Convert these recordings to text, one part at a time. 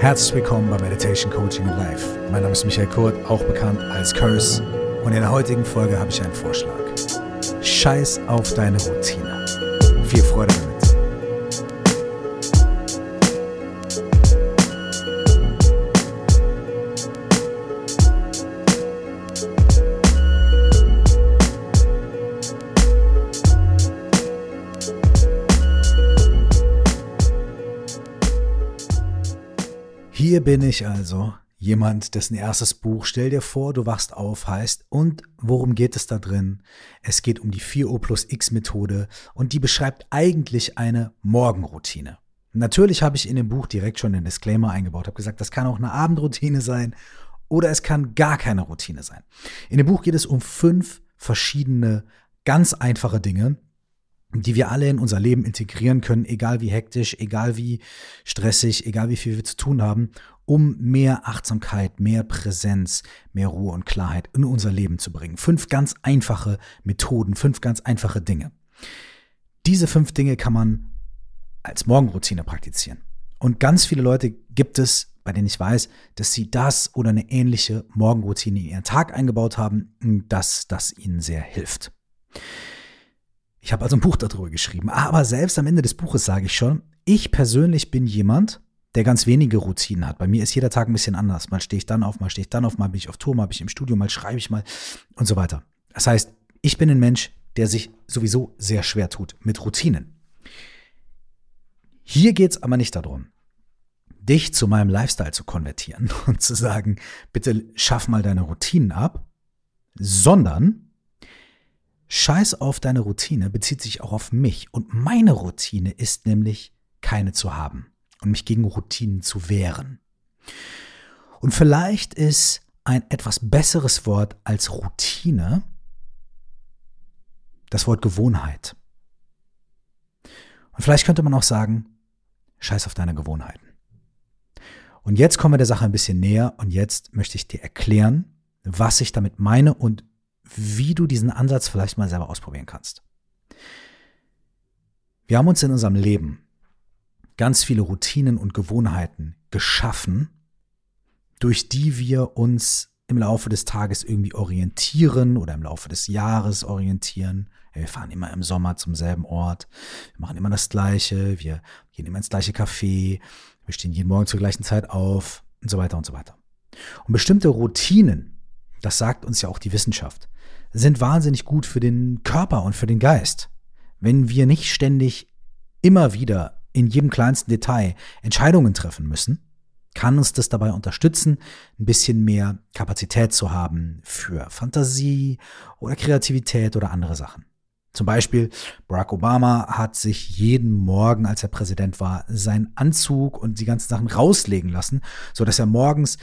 Herzlich willkommen bei Meditation Coaching in Life. Mein Name ist Michael Kurt, auch bekannt als Curse. Und in der heutigen Folge habe ich einen Vorschlag. Scheiß auf deine Routine. Viel Freude damit. Hier bin ich also, jemand, dessen erstes Buch Stell dir vor, du wachst auf heißt. Und worum geht es da drin? Es geht um die 4O plus X Methode und die beschreibt eigentlich eine Morgenroutine. Natürlich habe ich in dem Buch direkt schon den Disclaimer eingebaut, habe gesagt, das kann auch eine Abendroutine sein oder es kann gar keine Routine sein. In dem Buch geht es um fünf verschiedene ganz einfache Dinge, die wir alle in unser Leben integrieren können, egal wie hektisch, egal wie stressig, egal wie viel wir zu tun haben, um mehr Achtsamkeit, mehr Präsenz, mehr Ruhe und Klarheit in unser Leben zu bringen. Fünf ganz einfache Methoden, fünf ganz einfache Dinge. Diese fünf Dinge kann man als Morgenroutine praktizieren. Und ganz viele Leute gibt es, bei denen ich weiß, dass sie das oder eine ähnliche Morgenroutine in ihren Tag eingebaut haben, dass das ihnen sehr hilft. Ich habe also ein Buch darüber geschrieben. Aber selbst am Ende des Buches sage ich schon, ich persönlich bin jemand, der ganz wenige Routinen hat. Bei mir ist jeder Tag ein bisschen anders. Mal stehe ich dann auf, mal stehe ich dann auf, mal bin ich auf Tour, mal bin ich im Studio, mal schreibe ich mal und so weiter. Das heißt, ich bin ein Mensch, der sich sowieso sehr schwer tut mit Routinen. Hier geht es aber nicht darum, dich zu meinem Lifestyle zu konvertieren und zu sagen, bitte schaff mal deine Routinen ab, sondern Scheiß auf deine Routine bezieht sich auch auf mich. Und meine Routine ist nämlich, keine zu haben und mich gegen Routinen zu wehren. Und vielleicht ist ein etwas besseres Wort als Routine das Wort Gewohnheit. Und vielleicht könnte man auch sagen, scheiß auf deine Gewohnheiten. Und jetzt kommen wir der Sache ein bisschen näher und jetzt möchte ich dir erklären, was ich damit meine und wie du diesen Ansatz vielleicht mal selber ausprobieren kannst. Wir haben uns in unserem Leben ganz viele Routinen und Gewohnheiten geschaffen, durch die wir uns im Laufe des Tages irgendwie orientieren oder im Laufe des Jahres orientieren. Wir fahren immer im Sommer zum selben Ort, wir machen immer das Gleiche, wir gehen immer ins gleiche Café, wir stehen jeden Morgen zur gleichen Zeit auf und so weiter und so weiter. Und bestimmte Routinen, das sagt uns ja auch die Wissenschaft, sind wahnsinnig gut für den Körper und für den Geist. Wenn wir nicht ständig immer wieder in jedem kleinsten Detail Entscheidungen treffen müssen, kann uns das dabei unterstützen, ein bisschen mehr Kapazität zu haben für Fantasie oder Kreativität oder andere Sachen. Zum Beispiel Barack Obama hat sich jeden Morgen, als er Präsident war, seinen Anzug und die ganzen Sachen rauslegen lassen, so dass er morgens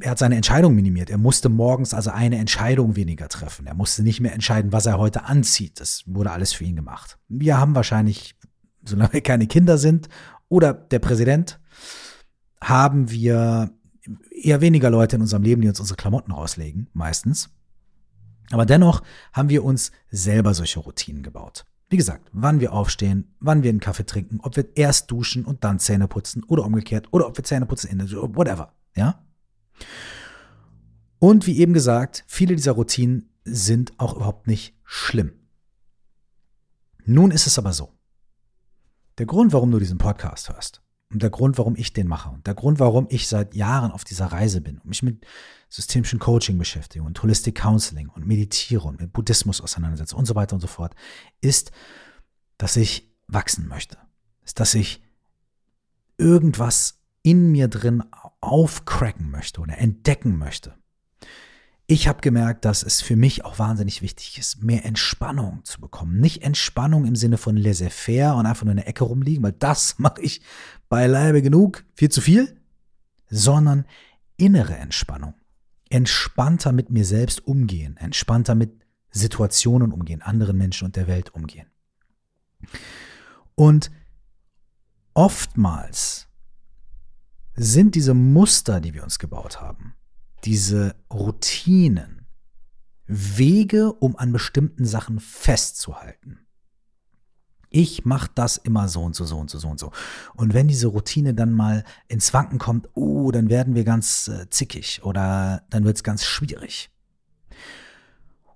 er hat seine Entscheidung minimiert. Er musste morgens also eine Entscheidung weniger treffen. Er musste nicht mehr entscheiden, was er heute anzieht. Das wurde alles für ihn gemacht. Wir haben wahrscheinlich, solange wir keine Kinder sind oder der Präsident, haben wir eher weniger Leute in unserem Leben, die uns unsere Klamotten rauslegen, meistens. Aber dennoch haben wir uns selber solche Routinen gebaut. Wie gesagt, wann wir aufstehen, wann wir einen Kaffee trinken, ob wir erst duschen und dann Zähne putzen oder umgekehrt oder ob wir Zähne putzen whatever, ja? Und wie eben gesagt, viele dieser Routinen sind auch überhaupt nicht schlimm. Nun ist es aber so. Der Grund, warum du diesen Podcast hörst und der Grund, warum ich den mache und der Grund, warum ich seit Jahren auf dieser Reise bin und mich mit systemischen Coaching beschäftige und Holistic Counseling und meditiere und mit Buddhismus auseinandersetze und so weiter und so fort, ist, dass ich wachsen möchte. Ist, dass ich irgendwas in mir drin aufcracken möchte oder entdecken möchte. Ich habe gemerkt, dass es für mich auch wahnsinnig wichtig ist, mehr Entspannung zu bekommen. Nicht Entspannung im Sinne von laissez-faire und einfach nur in der Ecke rumliegen, weil das mache ich beileibe genug, viel zu viel, sondern innere Entspannung. Entspannter mit mir selbst umgehen, entspannter mit Situationen umgehen, anderen Menschen und der Welt umgehen. Und oftmals sind diese Muster, die wir uns gebaut haben, diese Routinen, Wege, um an bestimmten Sachen festzuhalten. Ich mache das immer so und so, so und so, so und so. Und wenn diese Routine dann mal ins Wanken kommt, oh, dann werden wir ganz äh, zickig oder dann wird es ganz schwierig.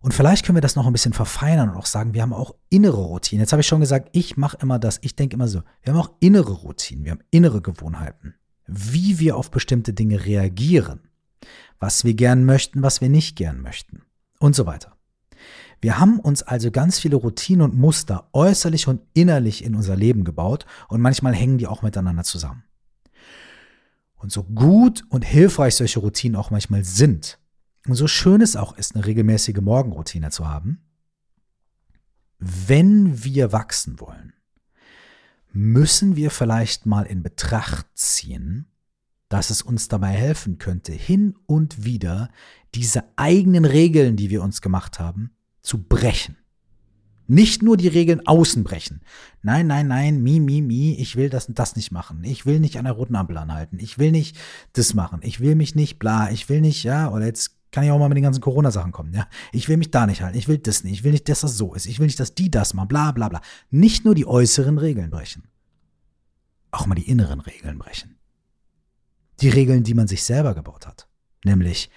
Und vielleicht können wir das noch ein bisschen verfeinern und auch sagen, wir haben auch innere Routinen. Jetzt habe ich schon gesagt, ich mache immer das, ich denke immer so. Wir haben auch innere Routinen, wir haben innere Gewohnheiten, wie wir auf bestimmte Dinge reagieren, was wir gern möchten, was wir nicht gern möchten und so weiter. Wir haben uns also ganz viele Routinen und Muster äußerlich und innerlich in unser Leben gebaut und manchmal hängen die auch miteinander zusammen. Und so gut und hilfreich solche Routinen auch manchmal sind, und so schön es auch ist, eine regelmäßige Morgenroutine zu haben, wenn wir wachsen wollen, müssen wir vielleicht mal in Betracht ziehen, dass es uns dabei helfen könnte, hin und wieder diese eigenen Regeln, die wir uns gemacht haben, zu brechen. Nicht nur die Regeln außen brechen. Nein, nein, nein, mi, mi, mi, ich will das und das nicht machen. Ich will nicht an der roten Ampel anhalten. Ich will nicht das machen. Ich will mich nicht, bla, ich will nicht, ja, oder jetzt kann ich auch mal mit den ganzen Corona-Sachen kommen, ja. Ich will mich da nicht halten, ich will das nicht, ich will nicht, dass das so ist, ich will nicht, dass die das machen, bla bla bla. Nicht nur die äußeren Regeln brechen, auch mal die inneren Regeln brechen. Die Regeln, die man sich selber gebaut hat. Nämlich,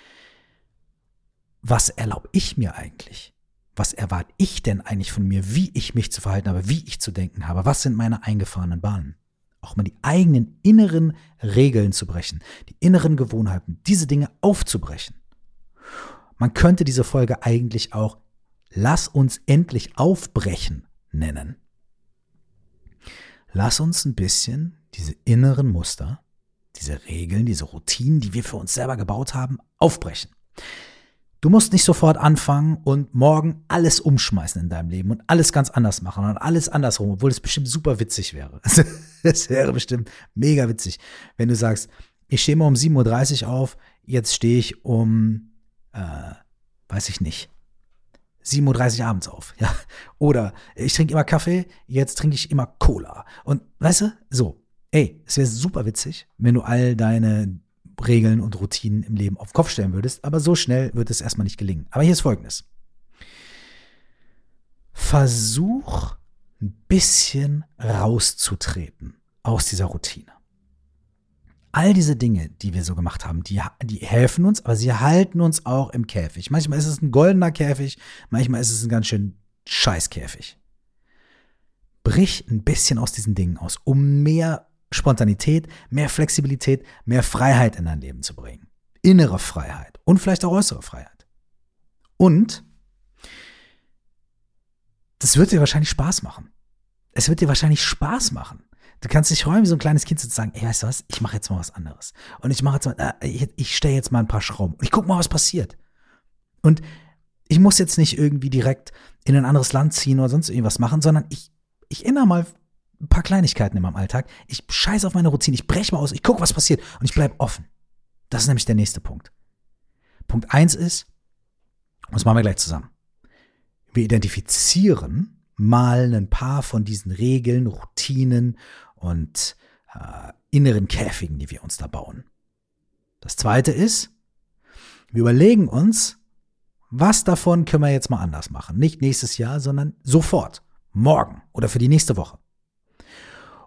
was erlaube ich mir eigentlich? Was erwarte ich denn eigentlich von mir, wie ich mich zu verhalten habe, wie ich zu denken habe? Was sind meine eingefahrenen Bahnen? Auch mal die eigenen inneren Regeln zu brechen, die inneren Gewohnheiten, diese Dinge aufzubrechen. Man könnte diese Folge eigentlich auch Lass uns endlich aufbrechen nennen. Lass uns ein bisschen diese inneren Muster, diese Regeln, diese Routinen, die wir für uns selber gebaut haben, aufbrechen. Du musst nicht sofort anfangen und morgen alles umschmeißen in deinem Leben und alles ganz anders machen und alles andersrum, obwohl es bestimmt super witzig wäre. Es wäre bestimmt mega witzig, wenn du sagst, ich stehe mal um 7.30 Uhr auf, jetzt stehe ich um äh, weiß ich nicht, 7.30 Uhr abends auf, ja. Oder ich trinke immer Kaffee, jetzt trinke ich immer Cola. Und weißt du, so, ey, es wäre super witzig, wenn du all deine Regeln und Routinen im Leben auf den Kopf stellen würdest, aber so schnell wird es erstmal nicht gelingen. Aber hier ist folgendes. Versuch ein bisschen rauszutreten aus dieser Routine all diese Dinge, die wir so gemacht haben, die, die helfen uns, aber sie halten uns auch im Käfig. Manchmal ist es ein goldener Käfig, manchmal ist es ein ganz schön scheiß Käfig. Brich ein bisschen aus diesen Dingen aus, um mehr Spontanität, mehr Flexibilität, mehr Freiheit in dein Leben zu bringen. Innere Freiheit und vielleicht auch äußere Freiheit. Und das wird dir wahrscheinlich Spaß machen. Es wird dir wahrscheinlich Spaß machen. Du kannst dich freuen, wie so ein kleines Kind zu sagen, ey, weißt du was, ich mache jetzt mal was anderes. Und ich mache jetzt mal, äh, ich, ich stelle jetzt mal ein paar Schrauben und ich guck mal, was passiert. Und ich muss jetzt nicht irgendwie direkt in ein anderes Land ziehen oder sonst irgendwas machen, sondern ich, ich ändere mal ein paar Kleinigkeiten in meinem Alltag. Ich scheiße auf meine Routine, ich breche mal aus, ich gucke, was passiert und ich bleibe offen. Das ist nämlich der nächste Punkt. Punkt eins ist, und das machen wir gleich zusammen. Wir identifizieren mal ein paar von diesen Regeln, Routinen und äh, inneren Käfigen, die wir uns da bauen. Das zweite ist, wir überlegen uns, was davon können wir jetzt mal anders machen. Nicht nächstes Jahr, sondern sofort, morgen oder für die nächste Woche.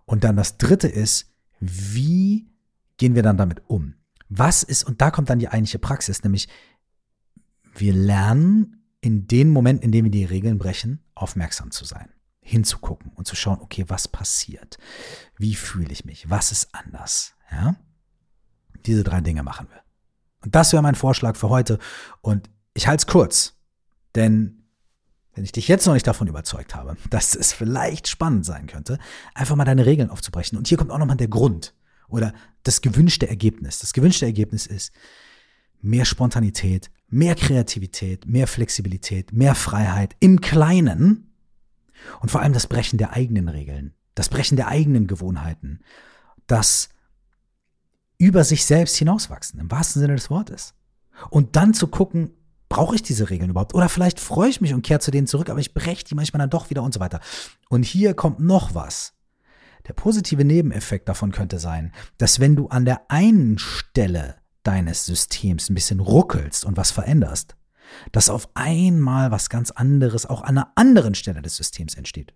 Und dann das dritte ist, wie gehen wir dann damit um? Was ist, und da kommt dann die eigentliche Praxis, nämlich wir lernen in den Momenten, in denen wir die Regeln brechen, aufmerksam zu sein hinzugucken und zu schauen, okay, was passiert? Wie fühle ich mich? Was ist anders? Ja? Diese drei Dinge machen wir. Und das wäre mein Vorschlag für heute. Und ich halte es kurz, denn wenn ich dich jetzt noch nicht davon überzeugt habe, dass es vielleicht spannend sein könnte, einfach mal deine Regeln aufzubrechen. Und hier kommt auch nochmal der Grund oder das gewünschte Ergebnis. Das gewünschte Ergebnis ist mehr Spontanität, mehr Kreativität, mehr Flexibilität, mehr Freiheit im Kleinen und vor allem das Brechen der eigenen Regeln, das Brechen der eigenen Gewohnheiten, das über sich selbst hinauswachsen, im wahrsten Sinne des Wortes. Und dann zu gucken, brauche ich diese Regeln überhaupt? Oder vielleicht freue ich mich und kehre zu denen zurück, aber ich breche die manchmal dann doch wieder und so weiter. Und hier kommt noch was. Der positive Nebeneffekt davon könnte sein, dass wenn du an der einen Stelle deines Systems ein bisschen ruckelst und was veränderst, dass auf einmal was ganz anderes auch an einer anderen Stelle des Systems entsteht.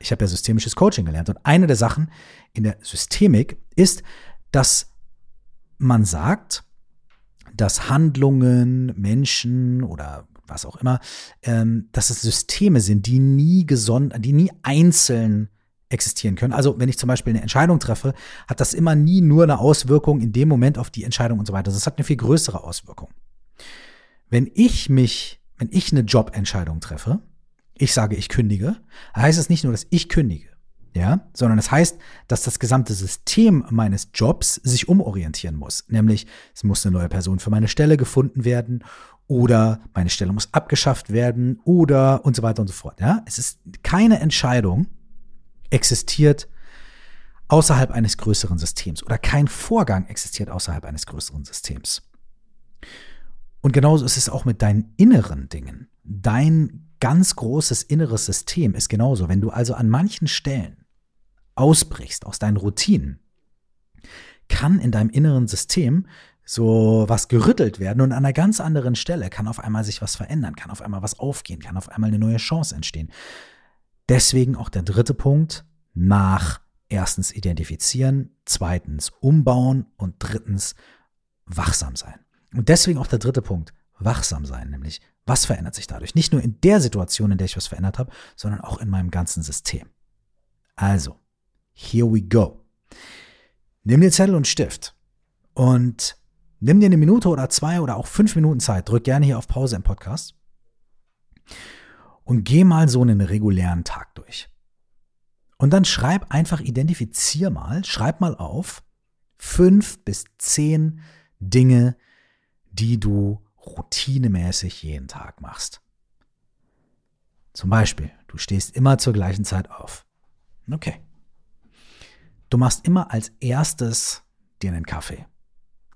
Ich habe ja systemisches Coaching gelernt und eine der Sachen in der Systemik ist, dass man sagt, dass Handlungen, Menschen oder was auch immer, ähm, dass es Systeme sind, die nie gesondert, die nie einzeln existieren können. Also wenn ich zum Beispiel eine Entscheidung treffe, hat das immer nie nur eine Auswirkung in dem Moment auf die Entscheidung und so weiter. Das hat eine viel größere Auswirkung. Wenn ich mich, wenn ich eine Jobentscheidung treffe, ich sage, ich kündige, heißt es nicht nur, dass ich kündige, ja, sondern es heißt, dass das gesamte System meines Jobs sich umorientieren muss. Nämlich, es muss eine neue Person für meine Stelle gefunden werden oder meine Stelle muss abgeschafft werden oder und so weiter und so fort. Ja, es ist keine Entscheidung existiert außerhalb eines größeren Systems oder kein Vorgang existiert außerhalb eines größeren Systems. Und genauso ist es auch mit deinen inneren Dingen. Dein ganz großes inneres System ist genauso. Wenn du also an manchen Stellen ausbrichst aus deinen Routinen, kann in deinem inneren System so was gerüttelt werden und an einer ganz anderen Stelle kann auf einmal sich was verändern, kann auf einmal was aufgehen, kann auf einmal eine neue Chance entstehen. Deswegen auch der dritte Punkt nach erstens identifizieren, zweitens umbauen und drittens wachsam sein. Und deswegen auch der dritte Punkt, wachsam sein, nämlich was verändert sich dadurch? Nicht nur in der Situation, in der ich was verändert habe, sondern auch in meinem ganzen System. Also, here we go. Nimm dir Zettel und Stift und nimm dir eine Minute oder zwei oder auch fünf Minuten Zeit. Drück gerne hier auf Pause im Podcast und geh mal so einen regulären Tag durch. Und dann schreib einfach, identifizier mal, schreib mal auf fünf bis zehn Dinge, die du routinemäßig jeden Tag machst. Zum Beispiel, du stehst immer zur gleichen Zeit auf. Okay. Du machst immer als erstes dir einen Kaffee.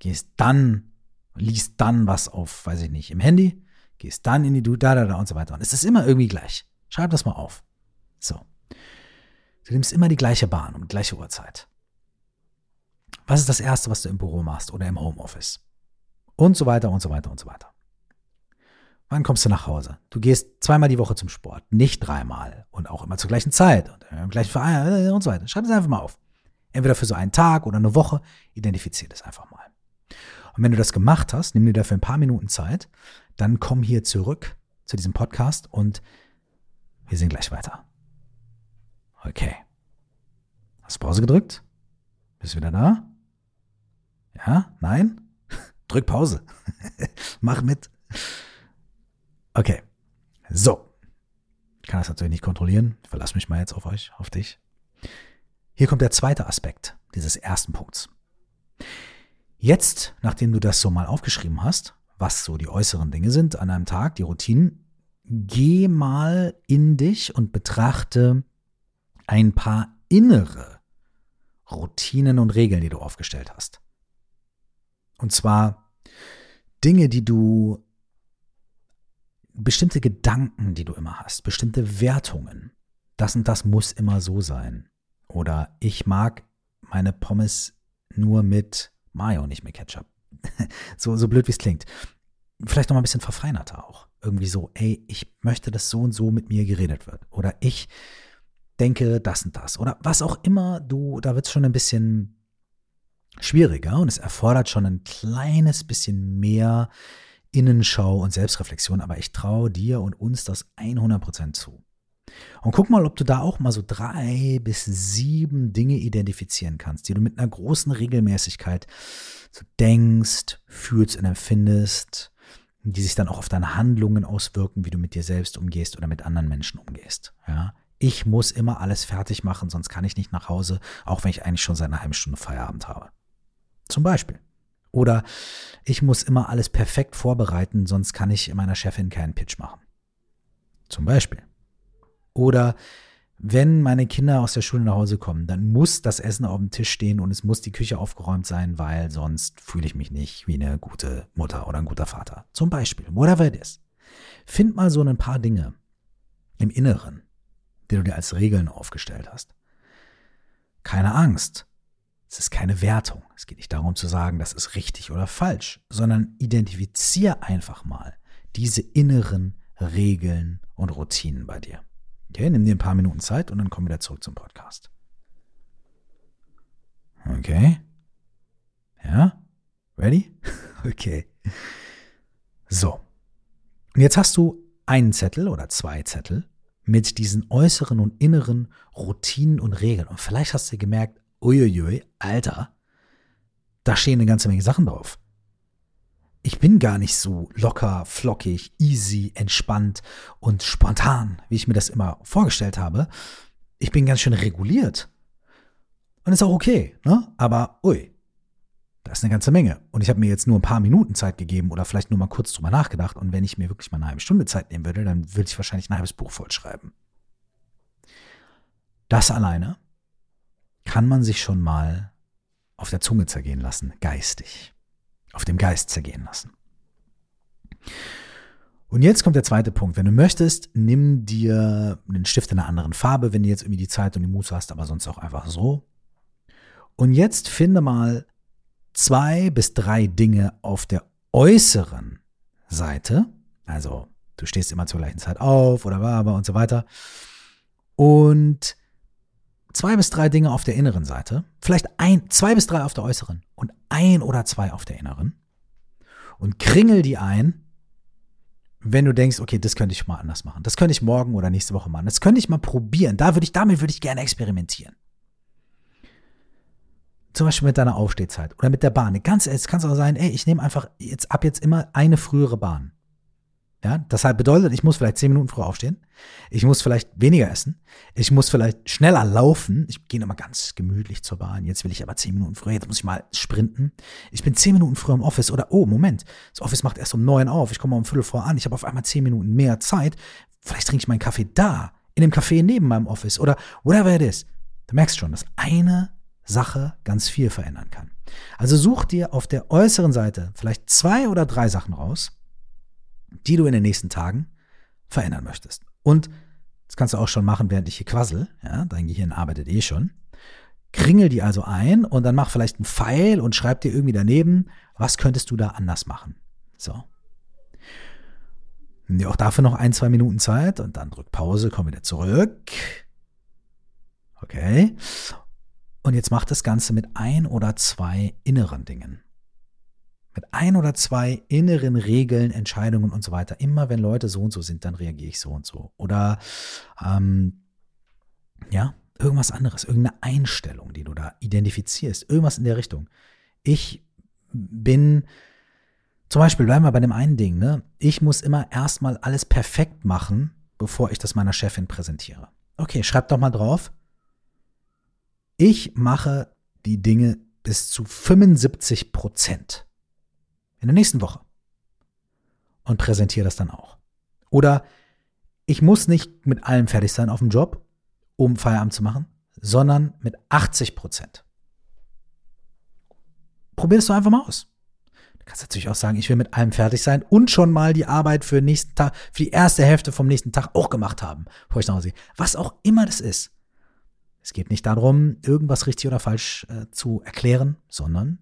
Gehst dann, liest dann was auf, weiß ich nicht, im Handy, gehst dann in die Du, da, da, da und so weiter. Und es ist immer irgendwie gleich. Schreib das mal auf. So. Du nimmst immer die gleiche Bahn um die gleiche Uhrzeit. Was ist das Erste, was du im Büro machst oder im Homeoffice? Und so weiter und so weiter und so weiter. Wann kommst du nach Hause? Du gehst zweimal die Woche zum Sport, nicht dreimal und auch immer zur gleichen Zeit und im gleichen Verein und so weiter. Schreib es einfach mal auf. Entweder für so einen Tag oder eine Woche, identifizier das einfach mal. Und wenn du das gemacht hast, nimm dir dafür ein paar Minuten Zeit, dann komm hier zurück zu diesem Podcast und wir sehen gleich weiter. Okay. Hast du Pause gedrückt? Bist du wieder da? Ja? Nein? Drück Pause. Mach mit. Okay. So. Ich kann das natürlich nicht kontrollieren. Ich verlasse mich mal jetzt auf euch, auf dich. Hier kommt der zweite Aspekt dieses ersten Punkts. Jetzt, nachdem du das so mal aufgeschrieben hast, was so die äußeren Dinge sind an einem Tag, die Routinen, geh mal in dich und betrachte ein paar innere Routinen und Regeln, die du aufgestellt hast. Und zwar Dinge, die du, bestimmte Gedanken, die du immer hast, bestimmte Wertungen. Das und das muss immer so sein. Oder ich mag meine Pommes nur mit Mayo, nicht mit Ketchup. So, so blöd wie es klingt. Vielleicht noch mal ein bisschen verfeinerter auch. Irgendwie so, ey, ich möchte, dass so und so mit mir geredet wird. Oder ich denke das und das. Oder was auch immer du, da wird es schon ein bisschen schwieriger und es erfordert schon ein kleines bisschen mehr Innenschau und Selbstreflexion, aber ich traue dir und uns das 100% zu. Und guck mal, ob du da auch mal so drei bis sieben Dinge identifizieren kannst, die du mit einer großen Regelmäßigkeit so denkst, fühlst und empfindest, die sich dann auch auf deine Handlungen auswirken, wie du mit dir selbst umgehst oder mit anderen Menschen umgehst. Ja? Ich muss immer alles fertig machen, sonst kann ich nicht nach Hause, auch wenn ich eigentlich schon seit einer halben Stunde Feierabend habe. Zum Beispiel. Oder ich muss immer alles perfekt vorbereiten, sonst kann ich meiner Chefin keinen Pitch machen. Zum Beispiel. Oder wenn meine Kinder aus der Schule nach Hause kommen, dann muss das Essen auf dem Tisch stehen und es muss die Küche aufgeräumt sein, weil sonst fühle ich mich nicht wie eine gute Mutter oder ein guter Vater. Zum Beispiel, whatever it is. Find mal so ein paar Dinge im Inneren, die du dir als Regeln aufgestellt hast. Keine Angst. Es ist keine Wertung. Es geht nicht darum zu sagen, das ist richtig oder falsch, sondern identifizier einfach mal diese inneren Regeln und Routinen bei dir. Okay, nimm dir ein paar Minuten Zeit und dann komm wieder zurück zum Podcast. Okay. Ja? Ready? Okay. So. Und jetzt hast du einen Zettel oder zwei Zettel mit diesen äußeren und inneren Routinen und Regeln. Und vielleicht hast du gemerkt, uiuiui, Alter, da stehen eine ganze Menge Sachen drauf. Ich bin gar nicht so locker, flockig, easy, entspannt und spontan, wie ich mir das immer vorgestellt habe. Ich bin ganz schön reguliert. Und ist auch okay, ne? Aber ui, da ist eine ganze Menge. Und ich habe mir jetzt nur ein paar Minuten Zeit gegeben oder vielleicht nur mal kurz drüber nachgedacht. Und wenn ich mir wirklich mal eine halbe Stunde Zeit nehmen würde, dann würde ich wahrscheinlich ein halbes Buch vollschreiben. Das alleine kann man sich schon mal auf der Zunge zergehen lassen, geistig. Auf dem Geist zergehen lassen. Und jetzt kommt der zweite Punkt. Wenn du möchtest, nimm dir einen Stift in einer anderen Farbe, wenn du jetzt irgendwie die Zeit und die Muße hast, aber sonst auch einfach so. Und jetzt finde mal zwei bis drei Dinge auf der äußeren Seite. Also du stehst immer zur gleichen Zeit auf oder war und so weiter. Und zwei bis drei Dinge auf der inneren Seite. Vielleicht ein, zwei bis drei auf der äußeren und ein oder zwei auf der inneren. Und kringel die ein, wenn du denkst, okay, das könnte ich mal anders machen. Das könnte ich morgen oder nächste Woche machen. Das könnte ich mal probieren. Da würde ich, damit würde ich gerne experimentieren. Zum Beispiel mit deiner Aufstehzeit oder mit der Bahn. Ganz, es kann auch sein, ey, ich nehme einfach jetzt ab jetzt immer eine frühere Bahn. Ja, das halt bedeutet, ich muss vielleicht zehn Minuten früher aufstehen. Ich muss vielleicht weniger essen. Ich muss vielleicht schneller laufen. Ich gehe nochmal ganz gemütlich zur Bahn. Jetzt will ich aber zehn Minuten früher. Jetzt muss ich mal sprinten. Ich bin zehn Minuten früher im Office. Oder, oh, Moment. Das Office macht erst um neun auf. Ich komme um Viertel vor an. Ich habe auf einmal zehn Minuten mehr Zeit. Vielleicht trinke ich meinen Kaffee da. In dem Café neben meinem Office. Oder whatever it is. Du merkst schon, das eine Sache ganz viel verändern kann. Also such dir auf der äußeren Seite vielleicht zwei oder drei Sachen raus, die du in den nächsten Tagen verändern möchtest. Und das kannst du auch schon machen, während ich hier quassel. Ja, dein Gehirn arbeitet eh schon. Kringel die also ein und dann mach vielleicht einen Pfeil und schreib dir irgendwie daneben, was könntest du da anders machen. So. Nimm dir auch dafür noch ein, zwei Minuten Zeit und dann drück Pause, komm wieder zurück. Okay. Und jetzt macht das Ganze mit ein oder zwei inneren Dingen. Mit ein oder zwei inneren Regeln, Entscheidungen und so weiter. Immer wenn Leute so und so sind, dann reagiere ich so und so. Oder ähm, ja, irgendwas anderes, irgendeine Einstellung, die du da identifizierst, irgendwas in der Richtung. Ich bin, zum Beispiel bleiben wir bei dem einen Ding, ne? Ich muss immer erstmal alles perfekt machen, bevor ich das meiner Chefin präsentiere. Okay, schreib doch mal drauf, ich mache die Dinge bis zu 75 Prozent in der nächsten Woche und präsentiere das dann auch. Oder ich muss nicht mit allem fertig sein auf dem Job, um Feierabend zu machen, sondern mit 80 Prozent. Probier es doch einfach mal aus. Du kannst natürlich auch sagen, ich will mit allem fertig sein und schon mal die Arbeit für nächsten Tag, für die erste Hälfte vom nächsten Tag auch gemacht haben, bevor ich nach Hause gehe. Was auch immer das ist. Es geht nicht darum, irgendwas richtig oder falsch äh, zu erklären, sondern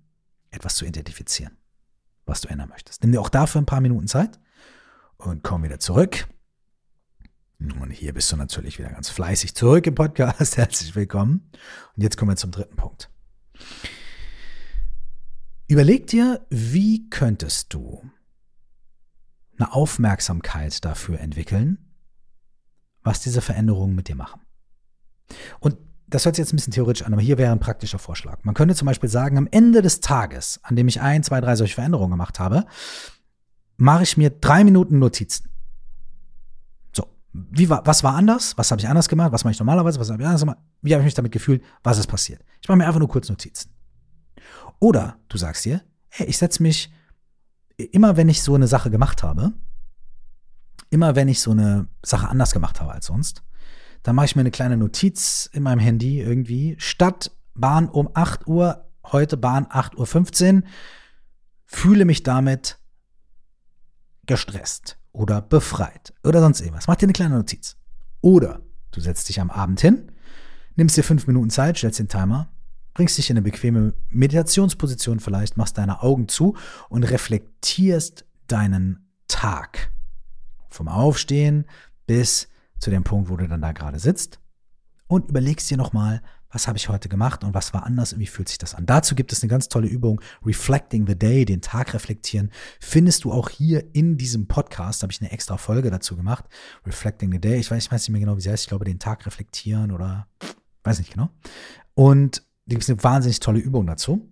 etwas zu identifizieren, was du ändern möchtest. Nimm dir auch dafür ein paar Minuten Zeit und komm wieder zurück. Und hier bist du natürlich wieder ganz fleißig zurück im Podcast. Herzlich willkommen. Und jetzt kommen wir zum dritten Punkt. Überleg dir, wie könntest du eine Aufmerksamkeit dafür entwickeln, was diese Veränderungen mit dir machen. Und das hört sich jetzt ein bisschen theoretisch an, aber hier wäre ein praktischer Vorschlag. Man könnte zum Beispiel sagen, am Ende des Tages, an dem ich ein, zwei, drei solche Veränderungen gemacht habe, mache ich mir drei Minuten Notizen. So, wie war, was war anders? Was habe ich anders gemacht? Was mache ich normalerweise? Was habe ich anders gemacht? Wie habe ich mich damit gefühlt? Was ist passiert? Ich mache mir einfach nur kurz Notizen. Oder du sagst dir, hey, ich setze mich immer, wenn ich so eine Sache gemacht habe, immer wenn ich so eine Sache anders gemacht habe als sonst, dann mache ich mir eine kleine Notiz in meinem Handy irgendwie. Statt Bahn um 8 Uhr, heute Bahn 8.15 Uhr, fühle mich damit gestresst oder befreit oder sonst irgendwas. Mach dir eine kleine Notiz. Oder du setzt dich am Abend hin, nimmst dir fünf Minuten Zeit, stellst den Timer, bringst dich in eine bequeme Meditationsposition vielleicht, machst deine Augen zu und reflektierst deinen Tag. Vom Aufstehen bis zu dem Punkt, wo du dann da gerade sitzt und überlegst dir nochmal, was habe ich heute gemacht und was war anders und wie fühlt sich das an. Dazu gibt es eine ganz tolle Übung, Reflecting the Day, den Tag reflektieren. Findest du auch hier in diesem Podcast, habe ich eine extra Folge dazu gemacht, Reflecting the Day. Ich weiß, ich weiß nicht mehr genau, wie sie heißt. Ich glaube, den Tag reflektieren oder weiß nicht genau. Und da gibt es eine wahnsinnig tolle Übung dazu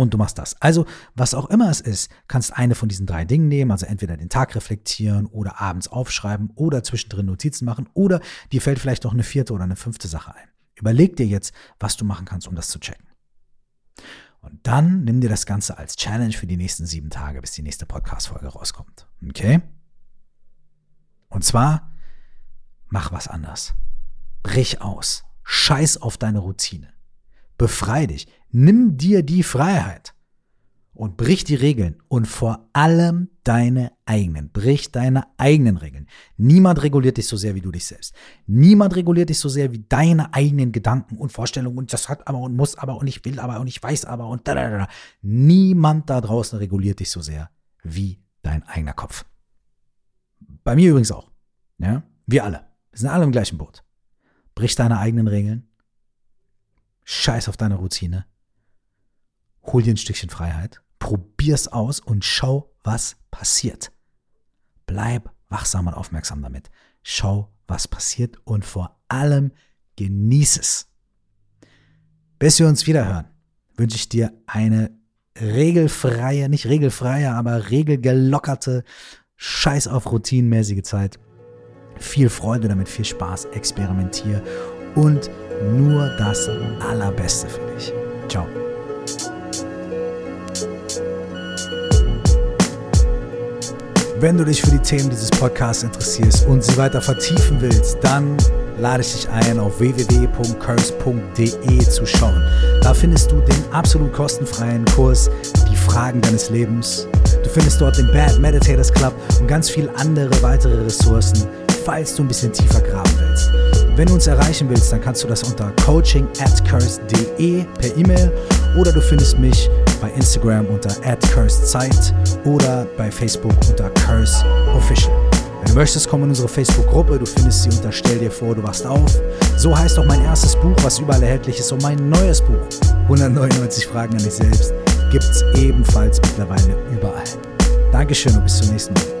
und du machst das. Also, was auch immer es ist, kannst eine von diesen drei Dingen nehmen, also entweder den Tag reflektieren oder abends aufschreiben oder zwischendrin Notizen machen oder dir fällt vielleicht noch eine vierte oder eine fünfte Sache ein. Überleg dir jetzt, was du machen kannst, um das zu checken. Und dann nimm dir das Ganze als Challenge für die nächsten sieben Tage, bis die nächste Podcast-Folge rauskommt. Okay? Und zwar, mach was anders. Brich aus. Scheiß auf deine Routine. Befrei dich. Nimm dir die Freiheit und brich die Regeln und vor allem deine eigenen. Brich deine eigenen Regeln. Niemand reguliert dich so sehr wie du dich selbst. Niemand reguliert dich so sehr wie deine eigenen Gedanken und Vorstellungen und das hat aber und muss aber und ich will aber und ich weiß aber und da, da, da. Niemand da draußen reguliert dich so sehr wie dein eigener Kopf. Bei mir übrigens auch. Ja? Wir alle. Wir sind alle im gleichen Boot. Brich deine eigenen Regeln. Scheiß auf deine Routine hol dir ein Stückchen Freiheit, probier's aus und schau, was passiert. Bleib wachsam und aufmerksam damit. Schau, was passiert und vor allem genieß es. Bis wir uns wieder hören, wünsche ich dir eine regelfreie, nicht regelfreie, aber regelgelockerte, scheiß auf routinenmäßige Zeit. Viel Freude damit, viel Spaß, experimentier und nur das Allerbeste für dich. Ciao. Wenn du dich für die Themen dieses Podcasts interessierst und sie weiter vertiefen willst, dann lade ich dich ein, auf www.curse.de zu schauen. Da findest du den absolut kostenfreien Kurs Die Fragen deines Lebens. Du findest dort den Bad Meditators Club und ganz viele andere weitere Ressourcen, falls du ein bisschen tiefer graben willst. Wenn du uns erreichen willst, dann kannst du das unter coaching at curse.de per E-Mail oder du findest mich bei Instagram unter @cursedzeit oder bei Facebook unter curseofficial. Wenn du möchtest, komm in unsere Facebook-Gruppe. Du findest sie unter Stell dir vor, du wachst auf. So heißt auch mein erstes Buch, was überall erhältlich ist. Und mein neues Buch, 199 Fragen an dich selbst, gibt es ebenfalls mittlerweile überall. Dankeschön und bis zum nächsten Mal.